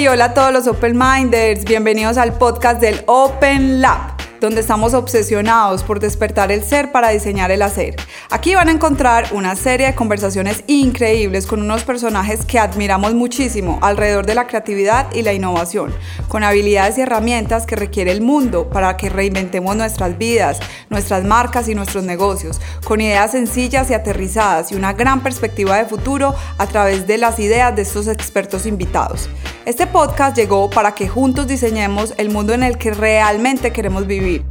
Hey, hola a todos los Open Minders, bienvenidos al podcast del Open Lab donde estamos obsesionados por despertar el ser para diseñar el hacer. Aquí van a encontrar una serie de conversaciones increíbles con unos personajes que admiramos muchísimo alrededor de la creatividad y la innovación, con habilidades y herramientas que requiere el mundo para que reinventemos nuestras vidas, nuestras marcas y nuestros negocios, con ideas sencillas y aterrizadas y una gran perspectiva de futuro a través de las ideas de estos expertos invitados. Este podcast llegó para que juntos diseñemos el mundo en el que realmente queremos vivir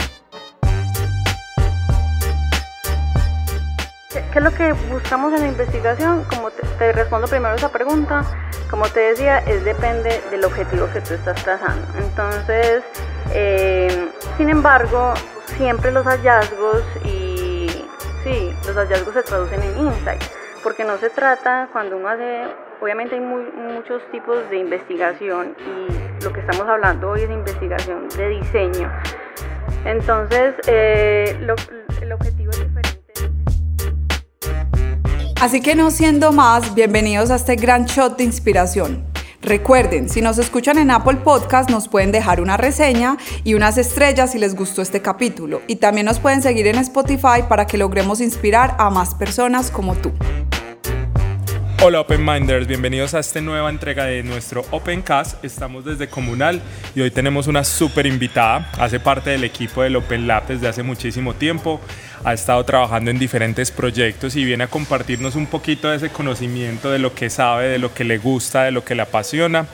¿Qué, es lo que buscamos en la investigación? Como te, respondo primero esa pregunta, como te decía, es depende del objetivo que tú estás trazando. Entonces, eh, sin embargo, siempre los hallazgos y sí, los hallazgos se traducen en insights, porque no se trata cuando uno hace, obviamente hay muchos tipos de investigación y lo que estamos hablando hoy es de investigación de diseño. Entonces, eh, el objetivo es diferente. Así que no siendo más, bienvenidos a este gran shot de inspiración. Recuerden, si nos escuchan en Apple Podcast, nos pueden dejar una reseña y unas estrellas si les gustó este capítulo. Y también nos pueden seguir en Spotify para que logremos inspirar a más personas como tú. Hola Open Minders, bienvenidos a esta nueva entrega de nuestro Opencast. Estamos desde Comunal y hoy tenemos una súper invitada. Hace parte del equipo del Open Lab desde hace muchísimo tiempo. Ha estado trabajando en diferentes proyectos y viene a compartirnos un poquito de ese conocimiento de lo que sabe, de lo que le gusta, de lo que le apasiona.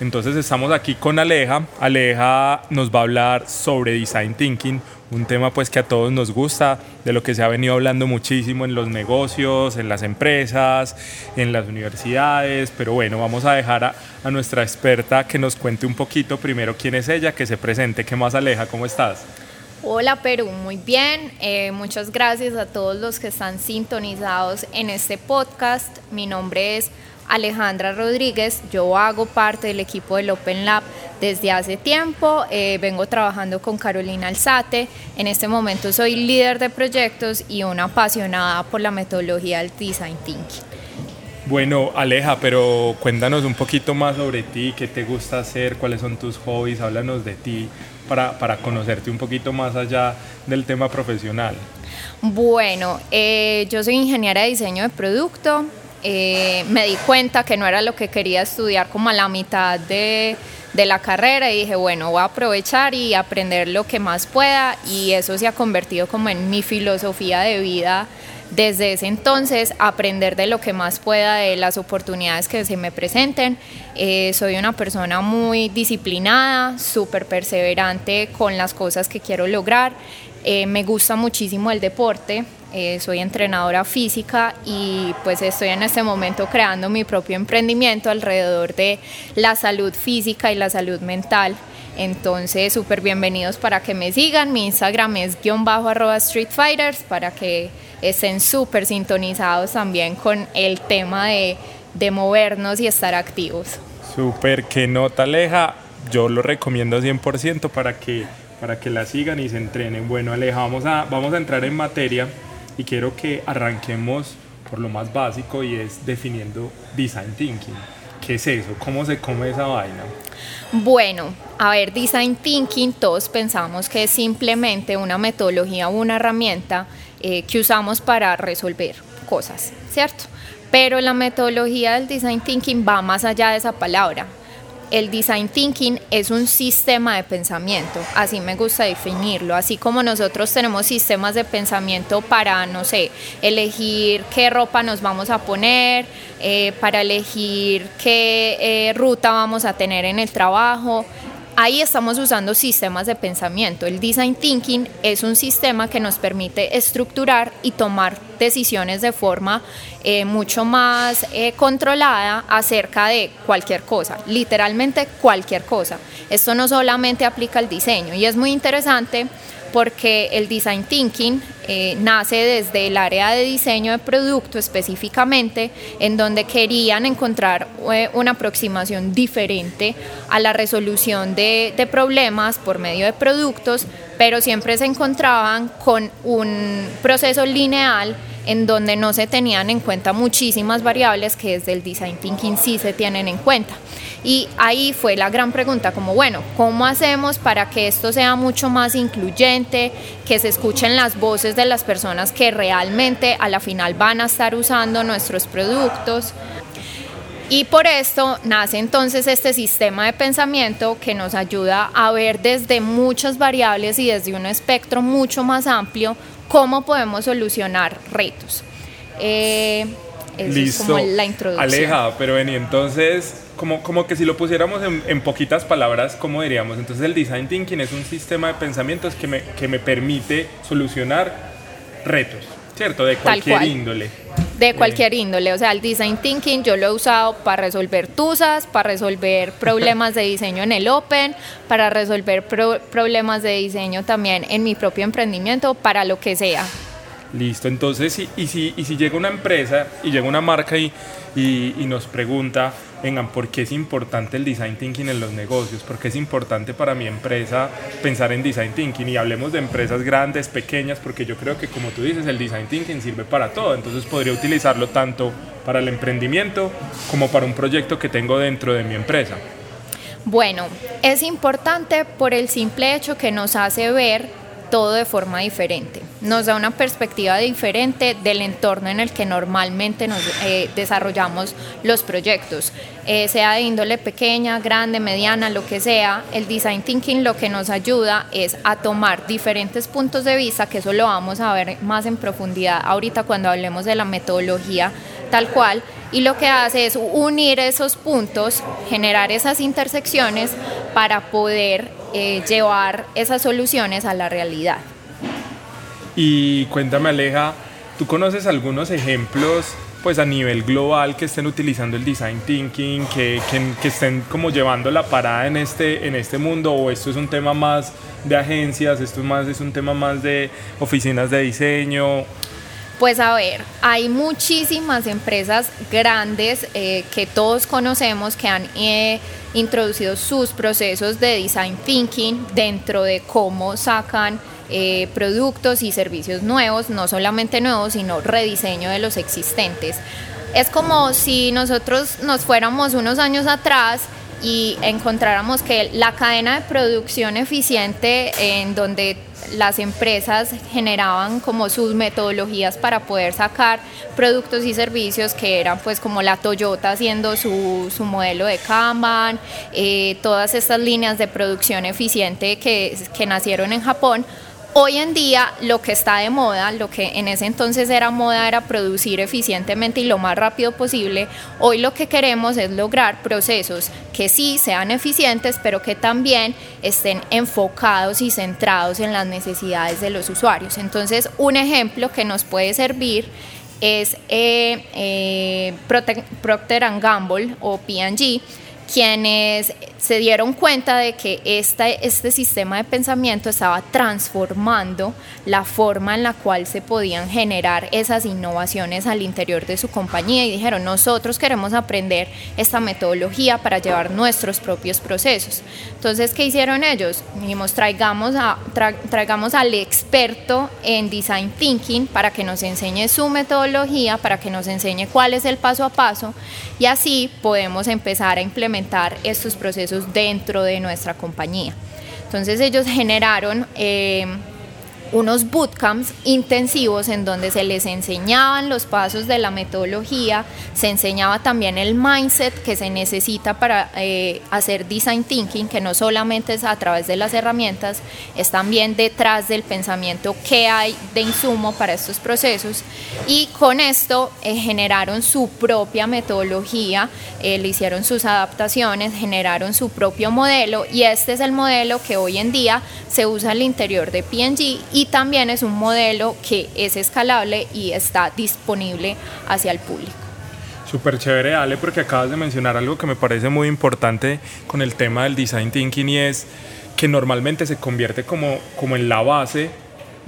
Entonces estamos aquí con Aleja. Aleja nos va a hablar sobre Design Thinking, un tema pues que a todos nos gusta, de lo que se ha venido hablando muchísimo en los negocios, en las empresas, en las universidades, pero bueno, vamos a dejar a, nuestra experta que nos cuente un poquito primero quién es ella, que se presente, ¿qué más Aleja? ¿Cómo estás? Hola Perú, muy bien. Eh, muchas gracias a todos los que están sintonizados en este podcast. Mi nombre es Alejandra Rodríguez. Yo hago parte del equipo del Open Lab desde hace tiempo. Eh, vengo trabajando con Carolina Alzate. En este momento soy líder de proyectos y una apasionada por la metodología del Design Thinking. Bueno, Aleja, pero cuéntanos un poquito más sobre ti, qué te gusta hacer, cuáles son tus hobbies, háblanos de ti para, para conocerte un poquito más allá del tema profesional. Bueno, eh, yo soy ingeniera de diseño de producto, eh, me di cuenta que no era lo que quería estudiar como a la mitad de, de, la carrera y dije, bueno, voy a aprovechar y aprender lo que más pueda y eso se ha convertido como en mi filosofía de vida desde ese entonces, aprender de lo que más pueda de las oportunidades que se me presenten. Eh, soy una persona muy disciplinada, súper perseverante con las cosas que quiero lograr. Eh, me gusta muchísimo el deporte, eh, soy entrenadora física y pues estoy en este momento creando mi propio emprendimiento alrededor de la salud física y la salud mental. Entonces, súper bienvenidos para que me sigan. Mi Instagram es guion bajo arroba Street Fighters para que estén súper sintonizados también con el tema de, de movernos y estar activos. Súper, que nota Aleja. Yo lo recomiendo 100% para que, para que la sigan y se entrenen. Bueno, Aleja, vamos a, vamos a entrar en materia y quiero que arranquemos por lo más básico y es definiendo design thinking. ¿Qué es eso? ¿Cómo se come esa vaina? Bueno, a ver, design thinking todos pensamos que es simplemente una metodología o una herramienta eh, que usamos para resolver cosas, ¿cierto? Pero la metodología del design thinking va más allá de esa palabra el design thinking es un sistema de pensamiento, así me gusta definirlo, así como nosotros tenemos sistemas de pensamiento para, no sé, elegir qué ropa nos vamos a poner, eh, para elegir qué eh, ruta vamos a tener en el trabajo, Ahí estamos usando sistemas de pensamiento. El design thinking es un sistema que nos permite estructurar y tomar decisiones de forma eh, mucho más eh, controlada acerca de cualquier cosa, literalmente cualquier cosa. Esto no solamente aplica al diseño y es muy interesante porque el design thinking eh, nace desde el área de diseño de producto específicamente, en donde querían encontrar eh, una aproximación diferente a la resolución de, de problemas por medio de productos, pero siempre se encontraban con un proceso lineal en donde no se tenían en cuenta muchísimas variables que desde el design thinking sí se tienen en cuenta. Y ahí fue la gran pregunta, como bueno, ¿cómo hacemos para que esto sea mucho más incluyente, que se escuchen las voces de las personas que realmente a la final van a estar usando nuestros productos? Y por esto nace entonces este sistema de pensamiento que nos ayuda a ver desde muchas variables y desde un espectro mucho más amplio cómo podemos solucionar retos. Eh, es como la introducción. Aleja, pero vení, entonces, como, como que si lo pusiéramos en, poquitas palabras, ¿cómo diríamos? Entonces el design thinking es un sistema de pensamientos que me, que me permite solucionar retos, ¿cierto? De cualquier índole. De cualquier índole, o sea, el design thinking yo lo he usado para resolver tusas, para resolver problemas de diseño en el Open, para resolver problemas de diseño también en mi propio emprendimiento, para lo que sea. Listo, entonces, y, si, y si llega una empresa y llega una marca y, y, nos pregunta, vengan, ¿por qué es importante el design thinking en los negocios? ¿Por qué es importante para mi empresa pensar en design thinking? Y hablemos de empresas grandes, pequeñas, porque yo creo que como tú dices, el design thinking sirve para todo, entonces podría utilizarlo tanto para el emprendimiento como para un proyecto que tengo dentro de mi empresa. Bueno, es importante por el simple hecho que nos hace ver todo de forma diferente. Nos da una perspectiva diferente del entorno en el que normalmente nos eh, desarrollamos los proyectos, eh, sea de índole pequeña, grande, mediana, lo que sea. El design thinking lo que nos ayuda es a tomar diferentes puntos de vista, que eso lo vamos a ver más en profundidad ahorita cuando hablemos de la metodología tal cual, y lo que hace es unir esos puntos, generar esas intersecciones para poder eh, llevar esas soluciones a la realidad. Y cuéntame Aleja, ¿tú conoces algunos ejemplos pues a nivel global que estén utilizando el design thinking, que, que, estén como llevando la parada en este, en este mundo o esto es un tema más de agencias, esto más, es un tema más de oficinas de diseño? Pues a ver, hay muchísimas empresas grandes eh, que todos conocemos que han eh, introducido sus procesos de design thinking dentro de cómo sacan eh, productos y servicios nuevos, no solamente nuevos, sino rediseño de los existentes. Es como si nosotros nos fuéramos unos años atrás y encontráramos que la cadena de producción eficiente en donde las empresas generaban como sus metodologías para poder sacar productos y servicios que eran pues como la Toyota haciendo su, su modelo de Kanban, eh, todas estas líneas de producción eficiente que, que nacieron en Japón Hoy en día lo que está de moda, lo que en ese entonces era moda era producir eficientemente y lo más rápido posible. Hoy lo que queremos es lograr procesos que sí sean eficientes, pero que también estén enfocados y centrados en las necesidades de los usuarios. Entonces, un ejemplo que nos puede servir es eh, eh, Procter Gamble o P&G, quienes se dieron cuenta de que este, este sistema de pensamiento estaba transformando la forma en la cual se podían generar esas innovaciones al interior de su compañía y dijeron, nosotros queremos aprender esta metodología para llevar nuestros propios procesos. Entonces, ¿qué hicieron ellos? Dijimos, traigamos, a, traigamos al experto en design thinking para que nos enseñe su metodología, para que nos enseñe cuál es el paso a paso y así podemos empezar a implementar estos procesos dentro de nuestra compañía. Entonces ellos generaron eh, unos bootcamps intensivos en donde se les enseñaban los pasos de la metodología, se enseñaba también el mindset que se necesita para eh, hacer design thinking, que no solamente es a través de las herramientas, es también detrás del pensamiento que hay de insumo para estos procesos. Y con esto eh, generaron su propia metodología, eh, le hicieron sus adaptaciones, generaron su propio modelo y este es el modelo que hoy en día se usa al interior de PNG y también es un modelo que es escalable y está disponible hacia el público. Súper chévere, Ale, porque acabas de mencionar algo que me parece muy importante con el tema del design thinking y es que normalmente se convierte como, como en la base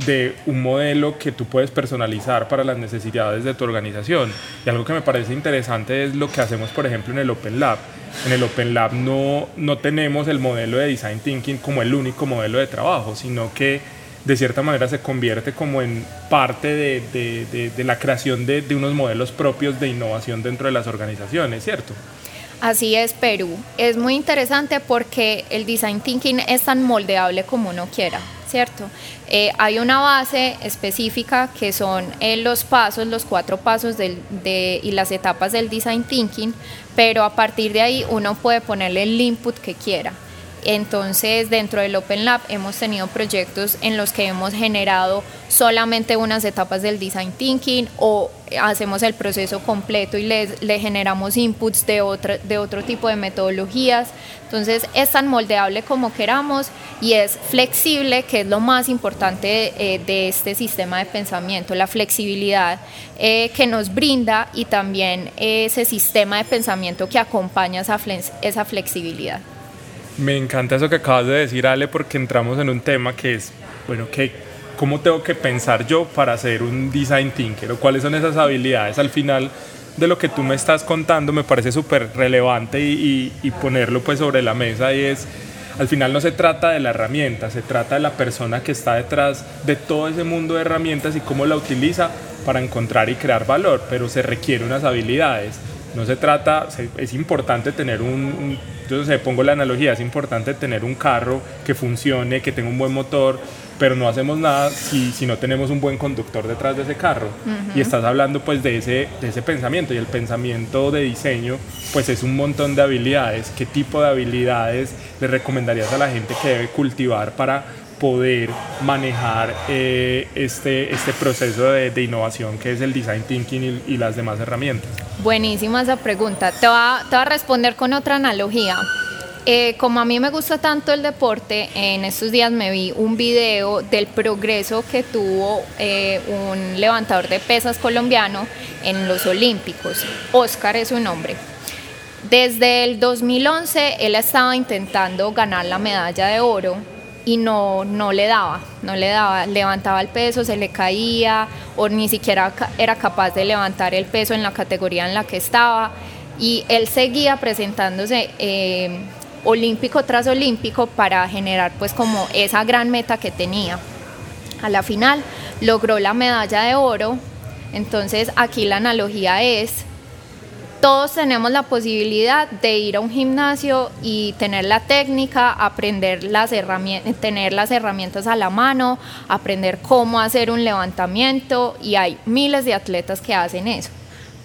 de un modelo que tú puedes personalizar para las necesidades de tu organización. Y algo que me parece interesante es lo que hacemos, por ejemplo, en el Open Lab. En el Open Lab no, no tenemos el modelo de Design Thinking como el único modelo de trabajo, sino que de cierta manera se convierte como en parte de, la creación de, unos modelos propios de innovación dentro de las organizaciones, ¿cierto? Así es, Perú. Es muy interesante porque el design thinking es tan moldeable como uno quiera, ¿cierto? Eh, hay una base específica que son eh, los pasos, los cuatro pasos y las etapas del design thinking, pero a partir de ahí uno puede ponerle el input que quiera. Entonces, dentro del Open Lab hemos tenido proyectos en los que hemos generado solamente unas etapas del design thinking o hacemos el proceso completo y le, generamos inputs de, otra, de otro tipo de metodologías. Entonces, es tan moldeable como queramos y es flexible, que es lo más importante de, eh, este sistema de pensamiento, la flexibilidad eh, que nos brinda y también ese sistema de pensamiento que acompaña esa, esa flexibilidad. Me encanta eso que acabas de decir, Ale, porque entramos en un tema que es, bueno, que, ¿cómo tengo que pensar yo para ser un design thinker? ¿O cuáles son esas habilidades? Al final de lo que tú me estás contando me parece súper relevante y, ponerlo pues sobre la mesa y es, al final no se trata de la herramienta, se trata de la persona que está detrás de todo ese mundo de herramientas y cómo la utiliza para encontrar y crear valor, pero se requiere unas habilidades. No se trata, es importante tener un entonces, pongo la analogía, es importante tener un carro que funcione, que tenga un buen motor, pero no hacemos nada si, si no tenemos un buen conductor detrás de ese carro. Y estás hablando pues de ese, de ese pensamiento y el pensamiento de diseño pues es un montón de habilidades. ¿Qué tipo de habilidades le recomendarías a la gente que debe cultivar para poder manejar eh, este, este proceso de, innovación que es el design thinking y, y las demás herramientas? Buenísima esa pregunta. Te voy a, te a responder con otra analogía. Eh, como a mí me gusta tanto el deporte, en estos días me vi un video del progreso que tuvo eh, un levantador de pesas colombiano en los Olímpicos. Oscar es su nombre. Desde el 2011 él estaba intentando ganar la medalla de oro y no, no le daba, no le daba, levantaba el peso, se le caía o ni siquiera era capaz de levantar el peso en la categoría en la que estaba y él seguía presentándose eh, olímpico tras olímpico para generar pues como esa gran meta que tenía. A la final logró la medalla de oro, entonces aquí la analogía es todos tenemos la posibilidad de ir a un gimnasio y tener la técnica, aprender las herramientas, tener las herramientas a la mano, aprender cómo hacer un levantamiento y hay miles de atletas que hacen eso.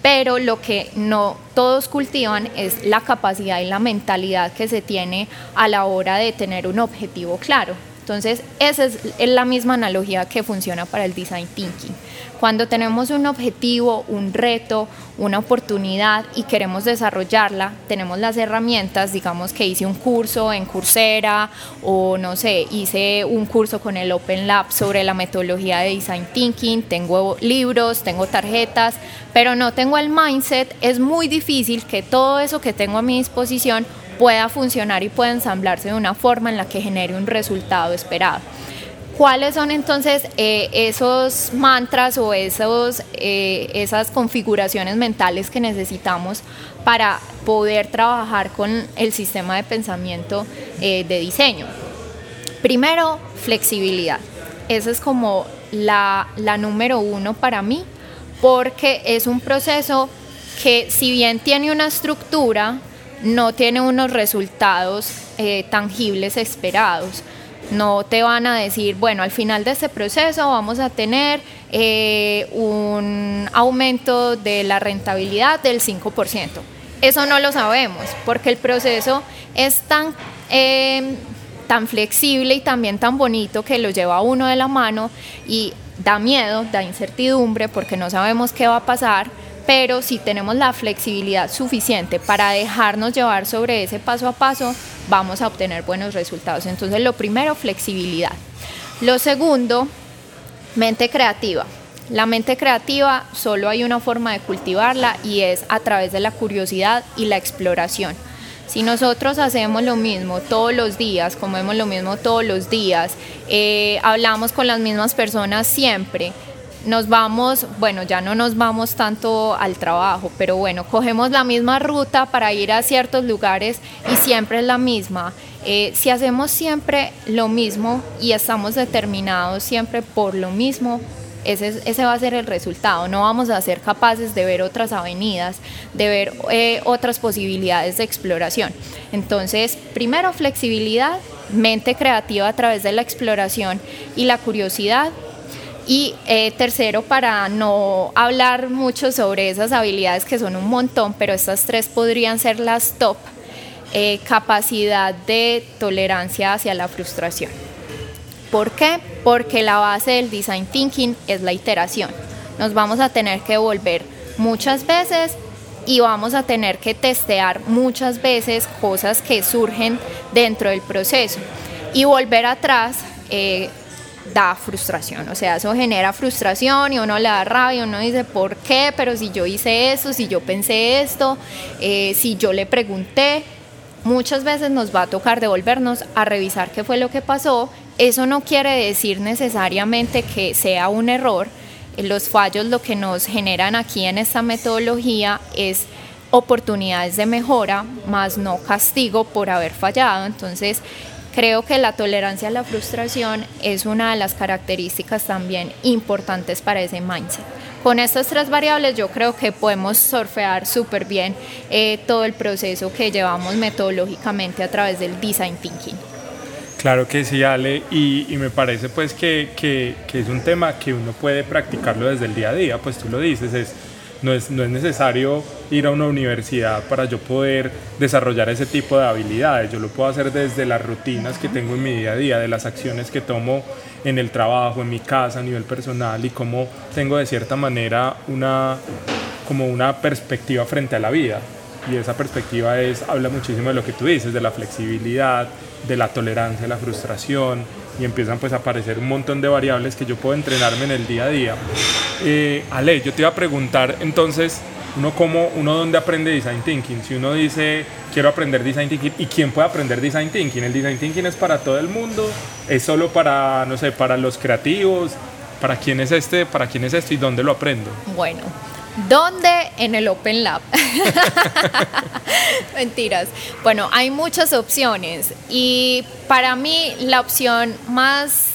Pero lo que no todos cultivan es la capacidad y la mentalidad que se tiene a la hora de tener un objetivo claro. Entonces, esa es la misma analogía que funciona para el design thinking. Cuando tenemos un objetivo, un reto, una oportunidad y queremos desarrollarla, tenemos las herramientas, digamos que hice un curso en Coursera o no sé, hice un curso con el Open Lab sobre la metodología de design thinking, tengo libros, tengo tarjetas, pero no tengo el mindset, es muy difícil que todo eso que tengo a mi disposición pueda funcionar y pueda ensamblarse de una forma en la que genere un resultado esperado. ¿Cuáles son entonces eh, esos mantras o esos, eh, esas configuraciones mentales que necesitamos para poder trabajar con el sistema de pensamiento eh, de diseño? Primero, flexibilidad. Esa es como la, la número uno para mí, porque es un proceso que si bien tiene una estructura, no tiene unos resultados eh, tangibles esperados. No te van a decir, bueno, al final de este proceso vamos a tener eh, un aumento de la rentabilidad del 5%. Eso no lo sabemos, porque el proceso es tan, em, tan flexible y también tan bonito que lo lleva uno de la mano y da miedo, da incertidumbre, porque no sabemos qué va a pasar pero si tenemos la flexibilidad suficiente para dejarnos llevar sobre ese paso a paso, vamos a obtener buenos resultados. Entonces, lo primero, flexibilidad. Lo segundo, mente creativa. La mente creativa solo hay una forma de cultivarla y es a través de la curiosidad y la exploración. Si nosotros hacemos lo mismo todos los días, comemos lo mismo todos los días, eh, hablamos con las mismas personas siempre, nos vamos, bueno, ya no nos vamos tanto al trabajo, pero bueno, cogemos la misma ruta para ir a ciertos lugares y siempre es la misma. Eh, si hacemos siempre lo mismo y estamos determinados siempre por lo mismo, ese, ese, va a ser el resultado. No vamos a ser capaces de ver otras avenidas, de ver eh, otras posibilidades de exploración. Entonces, primero, flexibilidad, mente creativa a través de la exploración y la curiosidad. Y eh, tercero, para no hablar mucho sobre esas habilidades que son un montón, pero estas tres podrían ser las top, eh, capacidad de tolerancia hacia la frustración. ¿Por qué? Porque la base del design thinking es la iteración. Nos vamos a tener que volver muchas veces y vamos a tener que testear muchas veces cosas que surgen dentro del proceso. Y volver atrás eh, da frustración, o sea, eso genera frustración y uno le da rabia, uno dice, ¿por qué? Pero si yo hice eso, si yo pensé esto, eh, si yo le pregunté, muchas veces nos va a tocar devolvernos a revisar qué fue lo que pasó eso no quiere decir necesariamente que sea un error. Los fallos lo que nos generan aquí en esta metodología es oportunidades de mejora, más no castigo por haber fallado. Entonces, creo que la tolerancia a la frustración es una de las características también importantes para ese mindset. Con estas tres variables yo creo que podemos surfear súper bien eh, todo el proceso que llevamos metodológicamente a través del design thinking. Claro que sí, Ale, y, me parece pues que, que, es un tema que uno puede practicarlo desde el día a día, pues tú lo dices, es, no, es, no es necesario ir a una universidad para yo poder desarrollar ese tipo de habilidades, yo lo puedo hacer desde las rutinas que tengo en mi día a día, de las acciones que tomo en el trabajo, en mi casa, a nivel personal y cómo tengo de cierta manera una, como una perspectiva frente a la vida. Y esa perspectiva es, habla muchísimo de lo que tú dices, de la flexibilidad, de la tolerancia, de la frustración y empiezan pues a aparecer un montón de variables que yo puedo entrenarme en el día a día. Eh, Ale, yo te iba a preguntar entonces, uno cómo, uno dónde aprende design thinking. Si uno dice quiero aprender design thinking, ¿y quién puede aprender design thinking? El design thinking es para todo el mundo, es solo para, no sé, para los creativos. ¿Para quién es este? ¿Para quién es esto y dónde lo aprendo? Bueno, ¿Dónde? En el Open Lab. Mentiras. Bueno, hay muchas opciones y para mí la opción más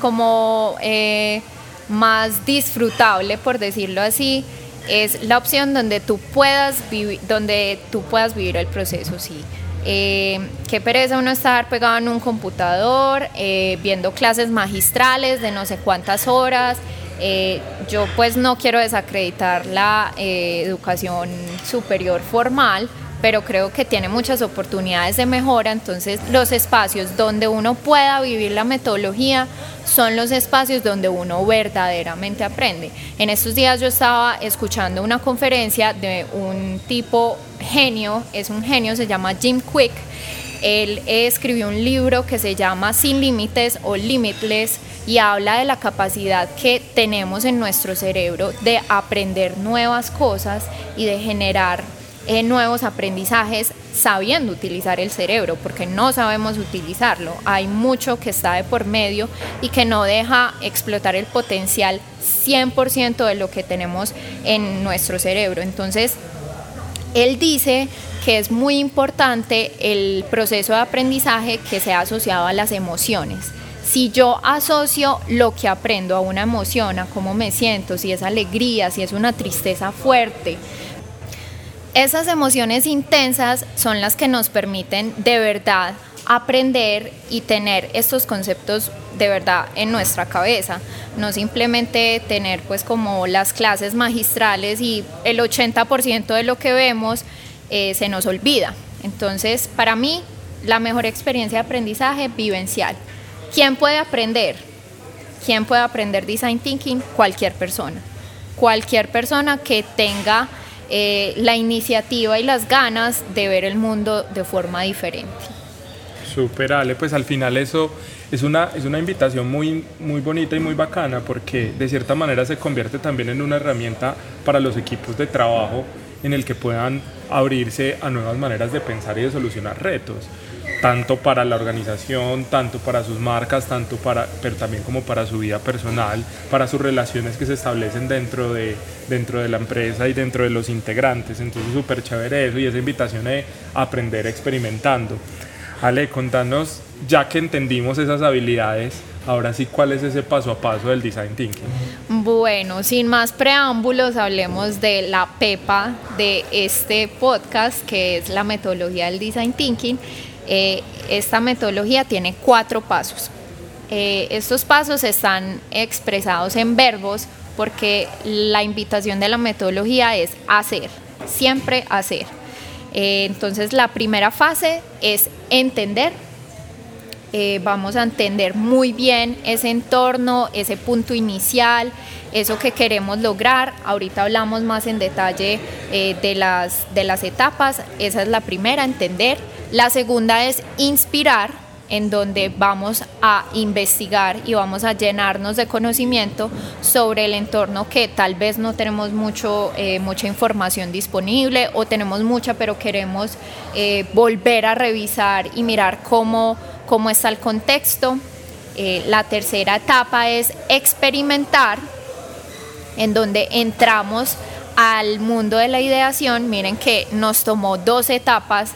como eh, más disfrutable, por decirlo así, es la opción donde tú puedas vivir, donde tú puedas vivir el proceso, sí. Eh, qué pereza uno estar pegado en un computador, eh, viendo clases magistrales de no sé cuántas horas, eh, yo pues no quiero desacreditar la eh, educación superior formal, pero creo que tiene muchas oportunidades de mejora, entonces los espacios donde uno pueda vivir la metodología son los espacios donde uno verdaderamente aprende. En estos días yo estaba escuchando una conferencia de un tipo genio, es un genio, se llama Jim Quick, él escribió un libro que se llama Sin Límites o Limitless y habla de la capacidad que tenemos en nuestro cerebro de aprender nuevas cosas y de generar eh, nuevos aprendizajes sabiendo utilizar el cerebro, porque no sabemos utilizarlo. Hay mucho que está de por medio y que no deja explotar el potencial 100% de lo que tenemos en nuestro cerebro. Entonces, él dice que es muy importante el proceso de aprendizaje que sea asociado a las emociones. Si yo asocio lo que aprendo a una emoción, a cómo me siento, si es alegría, si es una tristeza fuerte, esas emociones intensas son las que nos permiten de verdad aprender y tener estos conceptos de verdad en nuestra cabeza, no simplemente tener pues como las clases magistrales y el 80% de lo que vemos eh, se nos olvida. Entonces, para mí, la mejor experiencia de aprendizaje vivencial. ¿Quién puede aprender? ¿Quién puede aprender design thinking? Cualquier persona. Cualquier persona que tenga eh, la iniciativa y las ganas de ver el mundo de forma diferente. Super Ale, pues al final eso es una, es una invitación muy, muy bonita y muy bacana porque de cierta manera se convierte también en una herramienta para los equipos de trabajo en el que puedan abrirse a nuevas maneras de pensar y de solucionar retos tanto para la organización, tanto para sus marcas, tanto para, pero también como para su vida personal, para sus relaciones que se establecen dentro de, dentro de la empresa y dentro de los integrantes. Entonces, súper chévere eso y esa invitación de aprender experimentando. Ale, contanos, ya que entendimos esas habilidades, ahora sí, ¿cuál es ese paso a paso del design thinking? Bueno, sin más preámbulos, hablemos de la pepa de este podcast, que es la metodología del design thinking. Eh, esta metodología tiene cuatro pasos. Eh, estos pasos están expresados en verbos porque la invitación de la metodología es hacer, siempre hacer. Eh, entonces la primera fase es entender. Eh, vamos a entender muy bien ese entorno, ese punto inicial, eso que queremos lograr. Ahorita hablamos más en detalle eh, de, las, de las etapas. Esa es la primera, entender. La segunda es inspirar en donde vamos a investigar y vamos a llenarnos de conocimiento sobre el entorno que tal vez no tenemos mucho, eh, mucha información disponible o tenemos mucha pero queremos volver a revisar y mirar cómo, cómo está el contexto. Eh, la tercera etapa es experimentar, en donde entramos al mundo de la ideación. Miren que nos tomó dos etapas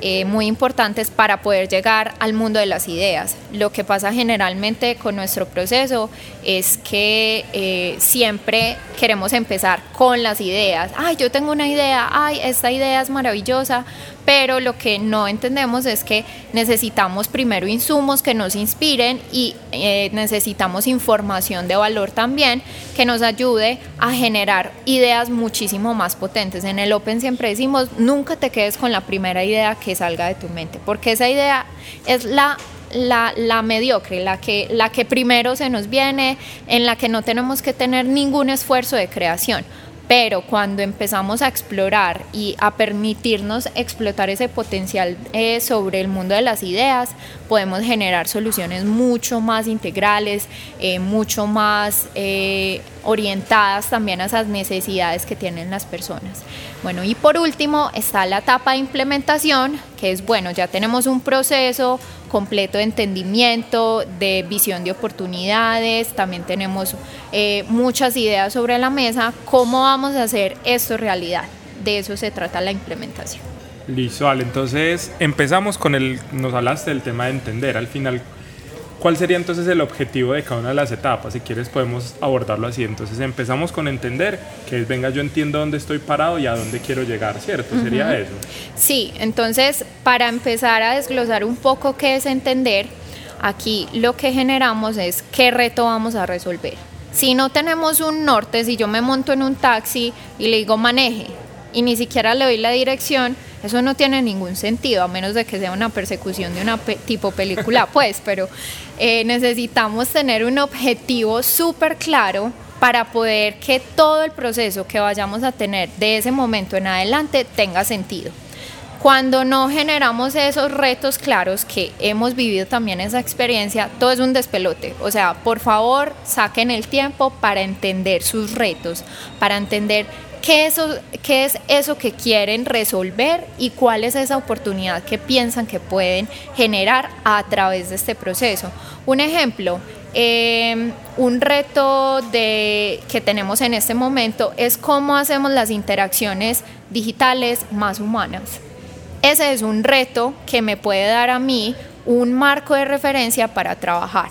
eh, muy importantes para poder llegar al mundo de las ideas. Lo que pasa generalmente con nuestro proceso es que eh, siempre queremos empezar con las ideas. Ay, yo tengo una idea, ay, esta idea es maravillosa, pero lo que no entendemos es que necesitamos primero insumos que nos inspiren y eh, necesitamos información de valor también que nos ayude a generar ideas muchísimo más potentes. En el Open siempre decimos, nunca te quedes con la primera idea que salga de tu mente, porque esa idea es la la, la, mediocre, la que, la que primero se nos viene, en la que no tenemos que tener ningún esfuerzo de creación pero cuando empezamos a explorar y a permitirnos explotar ese potencial eh, sobre el mundo de las ideas, podemos generar soluciones mucho más integrales, eh, mucho más eh, orientadas también a esas necesidades que tienen las personas. Bueno, y por último está la etapa de implementación, que es, bueno, ya tenemos un proceso completo de entendimiento, de visión de oportunidades, también tenemos eh, muchas ideas sobre la mesa, ¿cómo vamos a hacer esto realidad? De eso se trata la implementación. Listo, entonces empezamos con el, nos hablaste del tema de entender, al final ¿Cuál sería entonces el objetivo de cada una de las etapas? Si quieres podemos abordarlo así. Entonces empezamos con entender, que es, venga, yo entiendo dónde estoy parado y a dónde quiero llegar, ¿cierto? ¿Sería eso? Sí, entonces para empezar a desglosar un poco qué es entender, aquí lo que generamos es qué reto vamos a resolver. Si no tenemos un norte, si yo me monto en un taxi y le digo maneje y ni siquiera le doy la dirección, eso no tiene ningún sentido, a menos de que sea una persecución de una tipo película, pues, pero eh, necesitamos tener un objetivo súper claro para poder que todo el proceso que vayamos a tener de ese momento en adelante tenga sentido. Cuando no generamos esos retos claros que hemos vivido también esa experiencia, todo es un despelote. O sea, por favor, saquen el tiempo para entender sus retos, para entender ¿Qué, es eso que quieren resolver y cuál es esa oportunidad que piensan que pueden generar a través de este proceso? Un ejemplo, em, un reto de, que tenemos en este momento es cómo hacemos las interacciones digitales más humanas. Ese es un reto que me puede dar a mí un marco de referencia para trabajar.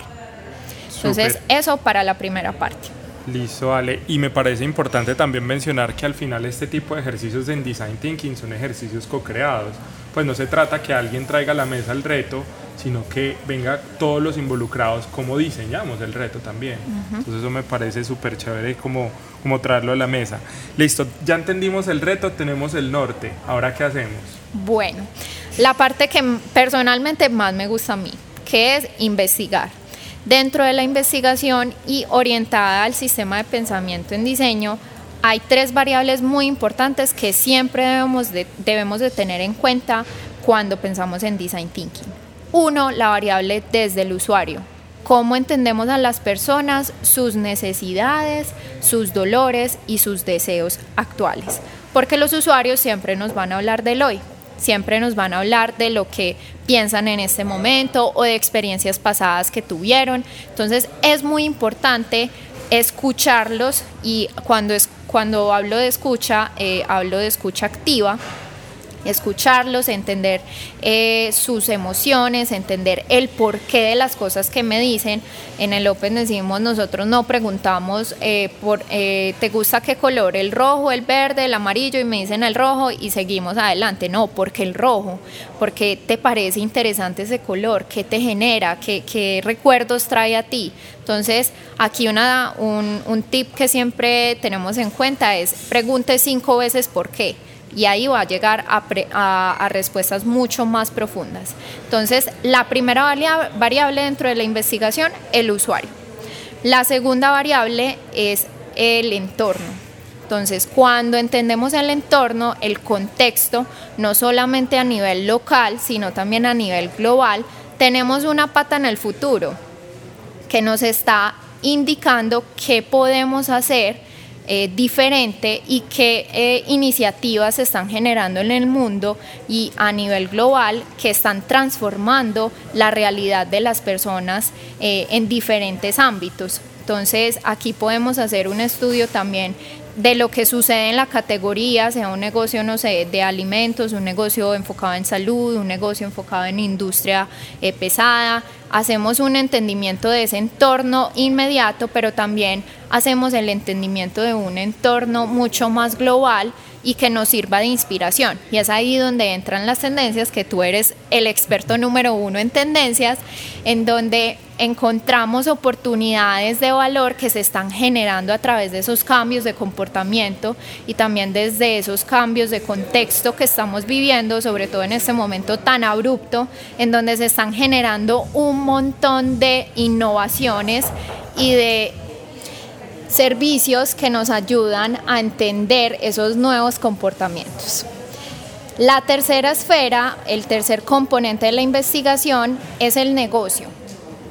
Entonces, eso para la primera parte. Listo, Ale. Y me parece importante también mencionar que al final este tipo de ejercicios en Design Thinking son ejercicios co-creados. Pues no se trata que alguien traiga a la mesa el reto, sino que venga todos los involucrados como diseñamos el reto también. Entonces eso me parece súper chévere como, como traerlo a la mesa. Listo, ya entendimos el reto, tenemos el norte. Ahora, ¿qué hacemos? Bueno, la parte que personalmente más me gusta a mí, que es investigar. Dentro de la investigación y orientada al sistema de pensamiento en diseño, hay tres variables muy importantes que siempre debemos de, debemos de tener en cuenta cuando pensamos en design thinking. Uno, la variable desde el usuario. Cómo entendemos a las personas, sus necesidades, sus dolores y sus deseos actuales. Porque los usuarios siempre nos van a hablar del hoy. Siempre nos van a hablar de lo que piensan en este momento o de experiencias pasadas que tuvieron. Entonces es muy importante escucharlos y cuando, es, cuando hablo de escucha, eh, hablo de escucha activa escucharlos, entender eh, sus emociones, entender el porqué de las cosas que me dicen. En el Open decimos, nosotros no preguntamos eh, por, eh, ¿te gusta qué color? El rojo, el verde, el amarillo y me dicen el rojo y seguimos adelante. No, porque el rojo, porque te parece interesante ese color, qué te genera, qué, qué recuerdos trae a ti. Entonces, aquí una, un, un tip que siempre tenemos en cuenta es pregunte cinco veces por qué y ahí va a llegar a, respuestas mucho más profundas. Entonces, la primera variable dentro de la investigación, el usuario. La segunda variable es el entorno. Entonces, cuando entendemos el entorno, el contexto, no solamente a nivel local, sino también a nivel global, tenemos una pata en el futuro que nos está indicando qué podemos hacer eh, diferente y qué eh, iniciativas se están generando en el mundo y a nivel global que están transformando la realidad de las personas eh, en diferentes ámbitos. Entonces aquí podemos hacer un estudio también de lo que sucede en la categoría, sea un negocio, no sé, de alimentos, un negocio enfocado en salud, un negocio enfocado en industria eh, pesada. Hacemos un entendimiento de ese entorno inmediato, pero también hacemos el entendimiento de un entorno mucho más global y que nos sirva de inspiración. Y es ahí donde entran las tendencias, que tú eres el experto número uno en tendencias, en donde encontramos oportunidades de valor que se están generando a través de esos cambios de comportamiento y también desde esos cambios de contexto que estamos viviendo, sobre todo en este momento tan abrupto, en donde se están generando un montón de innovaciones y de servicios que nos ayudan a entender esos nuevos comportamientos. La tercera esfera, el tercer componente de la investigación es el negocio.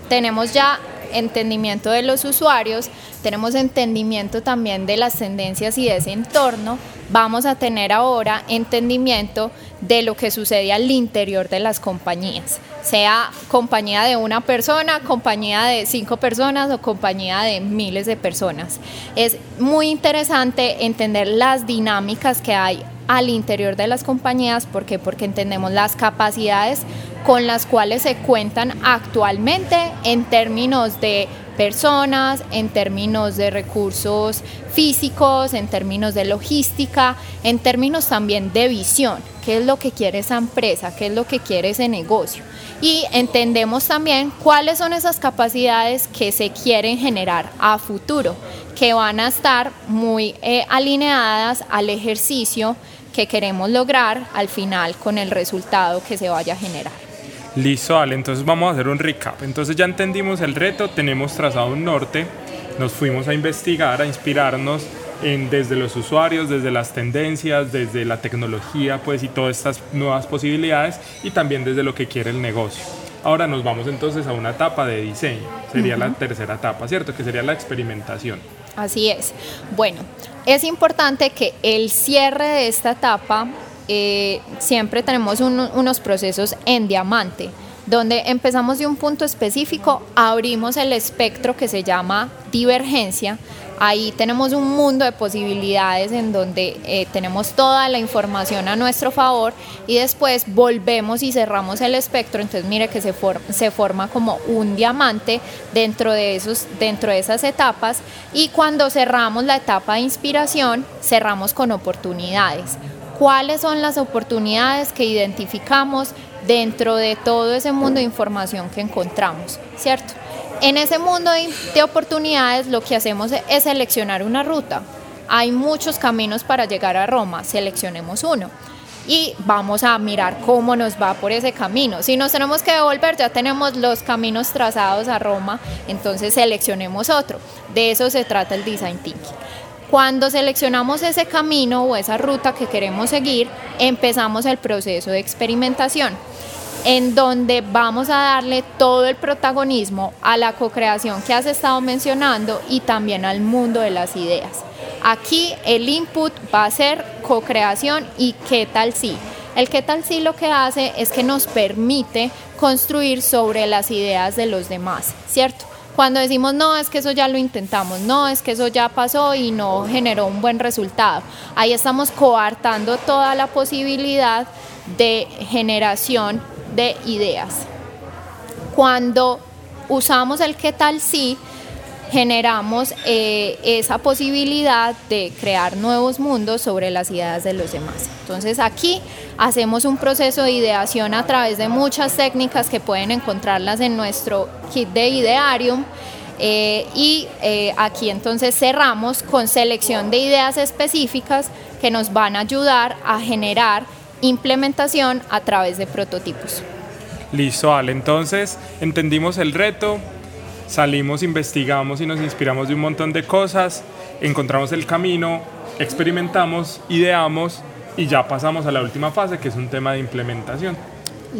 Tenemos ya entendimiento de los usuarios, tenemos entendimiento también de las tendencias y de ese entorno, vamos a tener ahora entendimiento de lo que sucede al interior de las compañías, sea compañía de una persona, compañía de cinco personas o compañía de miles de personas. Es muy interesante entender las dinámicas que hay al interior de las compañías, ¿por qué? Porque entendemos las capacidades con las cuales se cuentan actualmente en términos de personas, en términos de recursos físicos, en términos de logística, en términos también de visión, qué es lo que quiere esa empresa, qué es lo que quiere ese negocio. Y entendemos también cuáles son esas capacidades que se quieren generar a futuro, que van a estar muy eh, alineadas al ejercicio que queremos lograr al final con el resultado que se vaya a generar. Listo, Ale, entonces vamos a hacer un recap. Entonces ya entendimos el reto, tenemos trazado un norte, nos fuimos a investigar, a inspirarnos en, desde los usuarios, desde las tendencias, desde la tecnología, pues y todas estas nuevas posibilidades y también desde lo que quiere el negocio. Ahora nos vamos entonces a una etapa de diseño, sería la tercera etapa, ¿cierto? Que sería la experimentación. Así es. Bueno, es importante que el cierre de esta etapa eh, siempre tenemos unos procesos en diamante, donde empezamos de un punto específico, abrimos el espectro que se llama divergencia. Ahí tenemos un mundo de posibilidades en donde eh, tenemos toda la información a nuestro favor y después volvemos y cerramos el espectro. Entonces mire que se, se forma como un diamante dentro de, esos, dentro de esas etapas y cuando cerramos la etapa de inspiración cerramos con oportunidades cuáles son las oportunidades que identificamos dentro de todo ese mundo de información que encontramos, ¿cierto? En ese mundo de oportunidades lo que hacemos es seleccionar una ruta. Hay muchos caminos para llegar a Roma, seleccionemos uno y vamos a mirar cómo nos va por ese camino. Si nos tenemos que devolver, ya tenemos los caminos trazados a Roma, entonces seleccionemos otro. De eso se trata el design thinking. Cuando seleccionamos ese camino o esa ruta que queremos seguir, empezamos el proceso de experimentación, en donde vamos a darle todo el protagonismo a la co-creación que has estado mencionando y también al mundo de las ideas. Aquí el input va a ser co-creación y qué tal si. El qué tal si lo que hace es que nos permite construir sobre las ideas de los demás, ¿cierto? Cuando decimos no, es que eso ya lo intentamos, no, es que eso ya pasó y no generó un buen resultado, ahí estamos coartando toda la posibilidad de generación de ideas. Cuando usamos el qué tal si, generamos eh, esa posibilidad de crear nuevos mundos sobre las ideas de los demás. Entonces aquí hacemos un proceso de ideación a través de muchas técnicas que pueden encontrarlas en nuestro kit de idearium. Eh, y eh, aquí entonces cerramos con selección de ideas específicas que nos van a ayudar a generar implementación a través de prototipos. Listo, Ale. Entonces entendimos el reto, salimos, investigamos y nos inspiramos de un montón de cosas, encontramos el camino, experimentamos, ideamos y ya pasamos a la última fase que es un tema de implementación.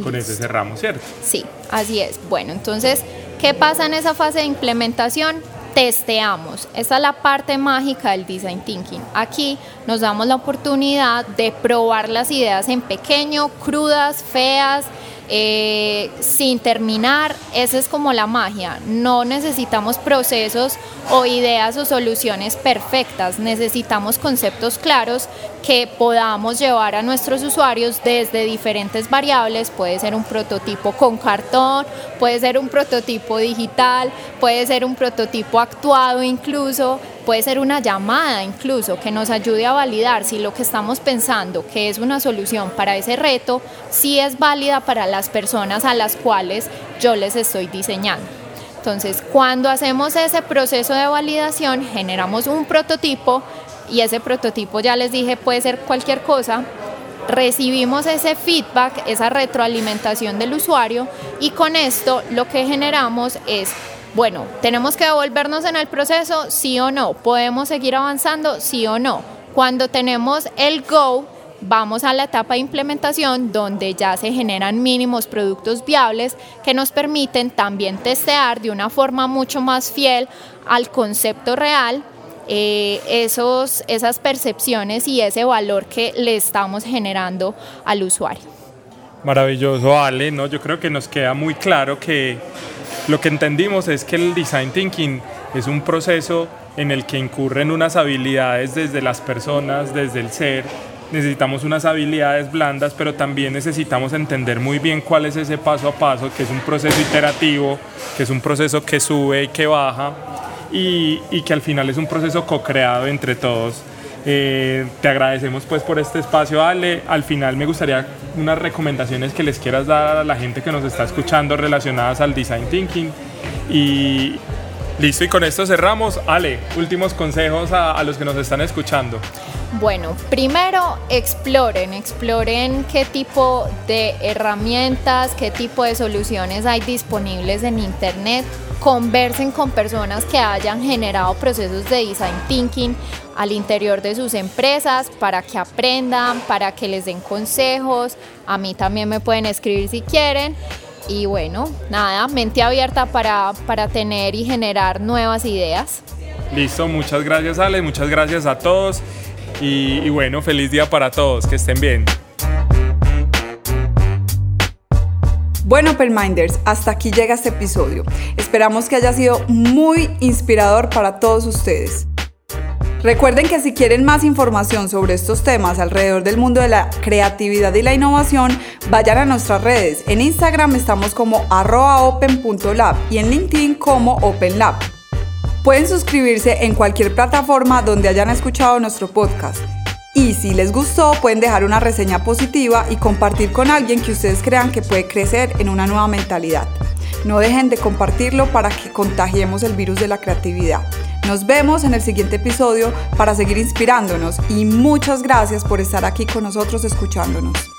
Con ese cerramos, ¿cierto? Sí, así es. Bueno, entonces, ¿qué pasa en esa fase de implementación? Testeamos. Esa es la parte mágica del design thinking. Aquí nos damos la oportunidad de probar las ideas en pequeño, crudas, feas, eh, sin terminar, esa es como la magia. No necesitamos procesos o ideas o soluciones perfectas, necesitamos conceptos claros que podamos llevar a nuestros usuarios desde diferentes variables. Puede ser un prototipo con cartón, puede ser un prototipo digital, puede ser un prototipo actuado incluso puede ser una llamada incluso que nos ayude a validar si lo que estamos pensando que es una solución para ese reto, si es válida para las personas a las cuales yo les estoy diseñando. Entonces, cuando hacemos ese proceso de validación, generamos un prototipo y ese prototipo, ya les dije, puede ser cualquier cosa, recibimos ese feedback, esa retroalimentación del usuario y con esto lo que generamos es bueno, ¿tenemos que devolvernos en el proceso? Sí o no. ¿Podemos seguir avanzando? Sí o no. Cuando tenemos el go, vamos a la etapa de implementación donde ya se generan mínimos productos viables que nos permiten también testear de una forma mucho más fiel al concepto real eh, esos, esas percepciones y ese valor que le estamos generando al usuario. Maravilloso, Ale, ¿no? Yo creo que nos queda muy claro que lo que entendimos es que el design thinking es un proceso en el que incurren unas habilidades desde las personas, desde el ser. Necesitamos unas habilidades blandas, pero también necesitamos entender muy bien cuál es ese paso a paso, que es un proceso iterativo, que es un proceso que sube y que baja, y, que al final es un proceso co-creado entre todos eh, te agradecemos pues por este espacio, Ale. Al final me gustaría unas recomendaciones que les quieras dar a la gente que nos está escuchando relacionadas al design thinking. Y listo, y con esto cerramos. Ale, últimos consejos a, a los que nos están escuchando. Bueno, primero exploren, exploren qué tipo de herramientas, qué tipo de soluciones hay disponibles en Internet conversen con personas que hayan generado procesos de design thinking al interior de sus empresas para que aprendan, para que les den consejos. A mí también me pueden escribir si quieren. Y bueno, nada, mente abierta para, para tener y generar nuevas ideas. Listo, muchas gracias Ale, muchas gracias a todos y, y bueno, feliz día para todos, que estén bien. Bueno, Minders, hasta aquí llega este episodio. Esperamos que haya sido muy inspirador para todos ustedes. Recuerden que si quieren más información sobre estos temas alrededor del mundo de la creatividad y la innovación, vayan a nuestras redes. En Instagram estamos como open.lab y en LinkedIn como OpenLab. Pueden suscribirse en cualquier plataforma donde hayan escuchado nuestro podcast. Y si les gustó, pueden dejar una reseña positiva y compartir con alguien que ustedes crean que puede crecer en una nueva mentalidad. No dejen de compartirlo para que contagiemos el virus de la creatividad. Nos vemos en el siguiente episodio para seguir inspirándonos y muchas gracias por estar aquí con nosotros escuchándonos.